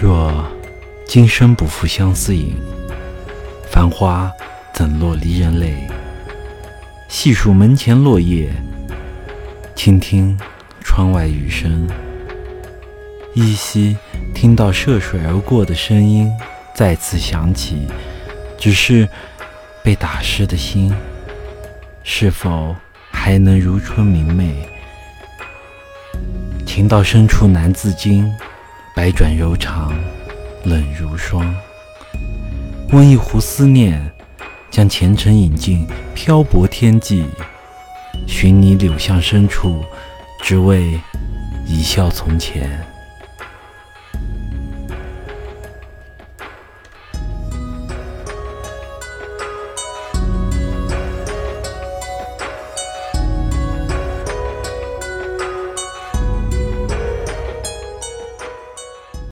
若今生不负相思影繁花怎落离人泪细数门前落叶倾听窗外雨声。依稀听到涉水而过的声音再次响起只是被打湿的心是否还能如春明媚？情到深处难自禁，百转柔肠，冷如霜。温一壶思念，将前尘饮尽，漂泊天际，寻你柳巷深处，只为一笑从前。